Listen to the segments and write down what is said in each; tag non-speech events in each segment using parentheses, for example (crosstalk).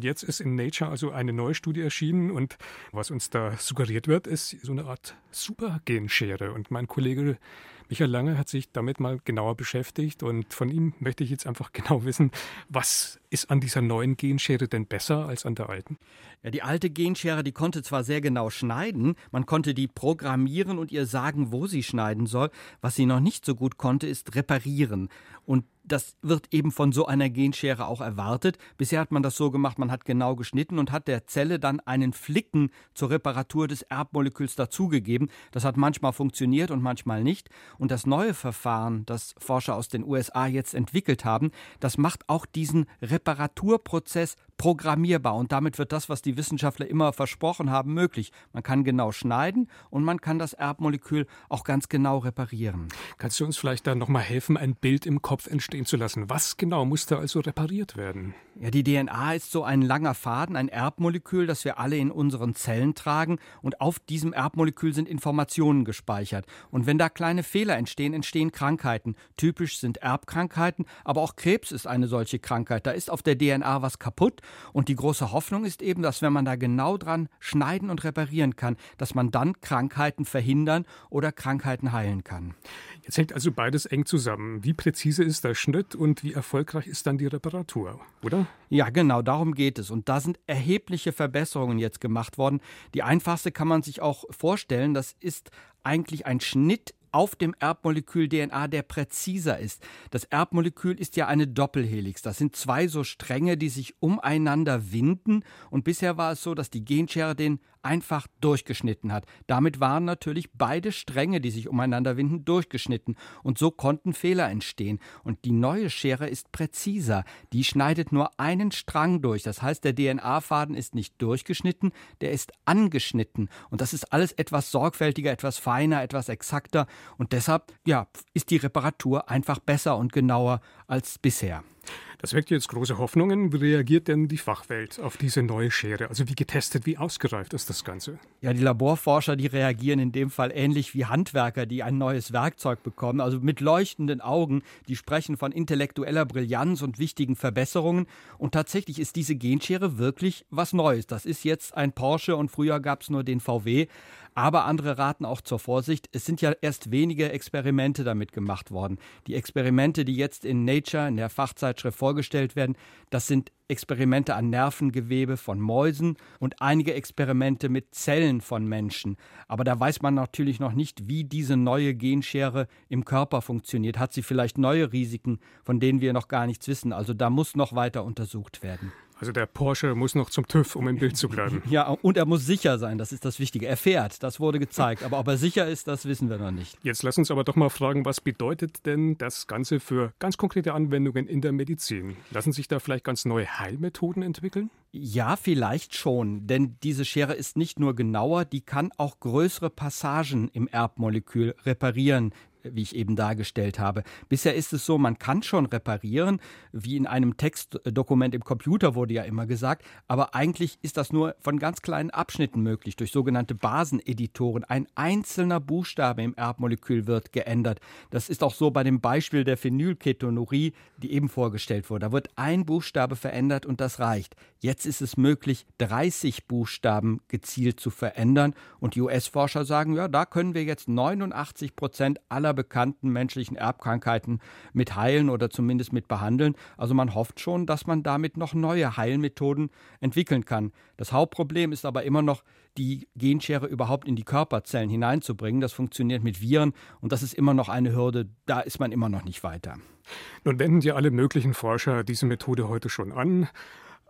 Jetzt ist in Nature also eine neue Studie erschienen und was uns da suggeriert wird, ist so eine Art Supergenschere. Und mein Kollege Michael Lange hat sich damit mal genauer beschäftigt und von ihm möchte ich jetzt einfach (laughs) genau wissen, was ist an dieser neuen Genschere denn besser als an der alten? Ja, die alte Genschere, die konnte zwar sehr genau schneiden, man konnte die programmieren und ihr sagen, wo sie schneiden soll. Was sie noch nicht so gut konnte, ist reparieren. Und das wird eben von so einer Genschere auch erwartet. Bisher hat man das so gemacht, man hat genau geschnitten und hat der Zelle dann einen Flicken zur Reparatur des Erbmoleküls dazugegeben. Das hat manchmal funktioniert und manchmal nicht. Und das neue Verfahren, das Forscher aus den USA jetzt entwickelt haben, das macht auch diesen Reparaturprozess programmierbar und damit wird das, was die Wissenschaftler immer versprochen haben, möglich. Man kann genau schneiden und man kann das Erbmolekül auch ganz genau reparieren. Kannst du uns vielleicht da nochmal helfen, ein Bild im Kopf entstehen zu lassen? Was genau muss da also repariert werden? Ja, die DNA ist so ein langer Faden, ein Erbmolekül, das wir alle in unseren Zellen tragen und auf diesem Erbmolekül sind Informationen gespeichert. Und wenn da kleine Fehler entstehen, entstehen Krankheiten. Typisch sind Erbkrankheiten, aber auch Krebs ist eine solche Krankheit. Da ist auf der DNA was kaputt und die große Hoffnung ist eben, dass wenn man da genau dran schneiden und reparieren kann, dass man dann Krankheiten verhindern oder Krankheiten heilen kann. Jetzt hängt also beides eng zusammen. Wie präzise ist der Schnitt und wie erfolgreich ist dann die Reparatur, oder? Ja, genau, darum geht es. Und da sind erhebliche Verbesserungen jetzt gemacht worden. Die einfachste kann man sich auch vorstellen, das ist eigentlich ein Schnitt auf dem Erbmolekül DNA, der präziser ist. Das Erbmolekül ist ja eine Doppelhelix. Das sind zwei so Stränge, die sich umeinander winden. Und bisher war es so, dass die Genschere den einfach durchgeschnitten hat. Damit waren natürlich beide Stränge, die sich umeinander winden, durchgeschnitten. Und so konnten Fehler entstehen. Und die neue Schere ist präziser. Die schneidet nur einen Strang durch. Das heißt, der DNA-Faden ist nicht durchgeschnitten, der ist angeschnitten. Und das ist alles etwas sorgfältiger, etwas feiner, etwas exakter. Und deshalb, ja, ist die Reparatur einfach besser und genauer als bisher. Das weckt jetzt große Hoffnungen. Wie reagiert denn die Fachwelt auf diese neue Schere? Also wie getestet, wie ausgereift ist das Ganze? Ja, die Laborforscher, die reagieren in dem Fall ähnlich wie Handwerker, die ein neues Werkzeug bekommen. Also mit leuchtenden Augen, die sprechen von intellektueller Brillanz und wichtigen Verbesserungen. Und tatsächlich ist diese Genschere wirklich was Neues. Das ist jetzt ein Porsche und früher gab es nur den VW. Aber andere raten auch zur Vorsicht. Es sind ja erst wenige Experimente damit gemacht worden. Die Experimente, die jetzt in Nature, in der Fachzeitschrift vorgestellt werden, das sind Experimente an Nervengewebe von Mäusen und einige Experimente mit Zellen von Menschen. Aber da weiß man natürlich noch nicht, wie diese neue Genschere im Körper funktioniert. Hat sie vielleicht neue Risiken, von denen wir noch gar nichts wissen? Also da muss noch weiter untersucht werden. Also der Porsche muss noch zum TÜV, um im Bild zu bleiben. ja, und er muss sicher sein, das ist das Wichtige. Er fährt, das wurde gezeigt. Aber ob er sicher ist, das wissen wir noch nicht. Jetzt lass uns aber doch mal fragen, was bedeutet denn das Ganze für ganz konkrete Anwendungen in der Medizin? Lassen sich da vielleicht ganz neue Heilmethoden entwickeln? Ja, vielleicht schon, denn diese Schere ist nicht nur genauer, die kann auch größere Passagen im Erbmolekül reparieren wie ich eben dargestellt habe. Bisher ist es so, man kann schon reparieren, wie in einem Textdokument im Computer wurde ja immer gesagt, aber eigentlich ist das nur von ganz kleinen Abschnitten möglich, durch sogenannte Baseneditoren. Ein einzelner Buchstabe im Erbmolekül wird geändert. Das ist auch so bei dem Beispiel der Phenylketonurie, die eben vorgestellt wurde. Da wird ein Buchstabe verändert und das reicht. Jetzt ist es möglich, 30 Buchstaben gezielt zu verändern und die US-Forscher sagen, ja, da können wir jetzt 89 Prozent aller bekannten menschlichen Erbkrankheiten mit heilen oder zumindest mit behandeln. Also man hofft schon, dass man damit noch neue Heilmethoden entwickeln kann. Das Hauptproblem ist aber immer noch, die Genschere überhaupt in die Körperzellen hineinzubringen. Das funktioniert mit Viren und das ist immer noch eine Hürde. Da ist man immer noch nicht weiter. Nun wenden ja alle möglichen Forscher diese Methode heute schon an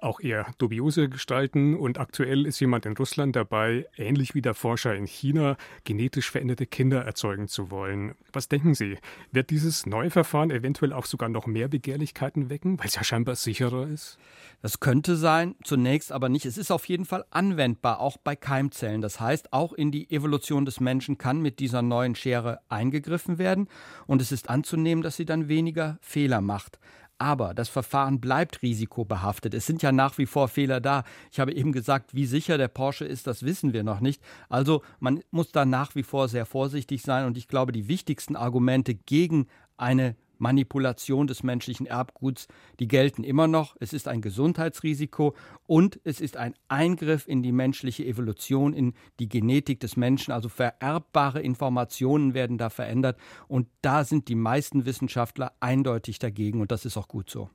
auch eher dubiose gestalten. Und aktuell ist jemand in Russland dabei, ähnlich wie der Forscher in China, genetisch veränderte Kinder erzeugen zu wollen. Was denken Sie? Wird dieses neue Verfahren eventuell auch sogar noch mehr Begehrlichkeiten wecken, weil es ja scheinbar sicherer ist? Das könnte sein, zunächst aber nicht. Es ist auf jeden Fall anwendbar, auch bei Keimzellen. Das heißt, auch in die Evolution des Menschen kann mit dieser neuen Schere eingegriffen werden. Und es ist anzunehmen, dass sie dann weniger Fehler macht. Aber das Verfahren bleibt risikobehaftet. Es sind ja nach wie vor Fehler da. Ich habe eben gesagt, wie sicher der Porsche ist, das wissen wir noch nicht. Also man muss da nach wie vor sehr vorsichtig sein. Und ich glaube, die wichtigsten Argumente gegen eine Manipulation des menschlichen Erbguts, die gelten immer noch. Es ist ein Gesundheitsrisiko und es ist ein Eingriff in die menschliche Evolution, in die Genetik des Menschen. Also vererbbare Informationen werden da verändert und da sind die meisten Wissenschaftler eindeutig dagegen und das ist auch gut so.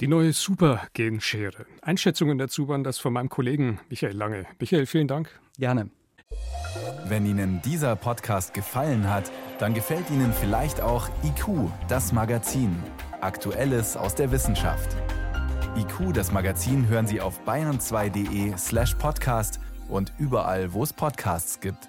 Die neue Supergenschere. Einschätzungen dazu waren das von meinem Kollegen Michael Lange. Michael, vielen Dank. Gerne. Wenn Ihnen dieser Podcast gefallen hat, dann gefällt Ihnen vielleicht auch IQ, das Magazin. Aktuelles aus der Wissenschaft. IQ, das Magazin, hören Sie auf bayern2.de slash podcast und überall, wo es Podcasts gibt.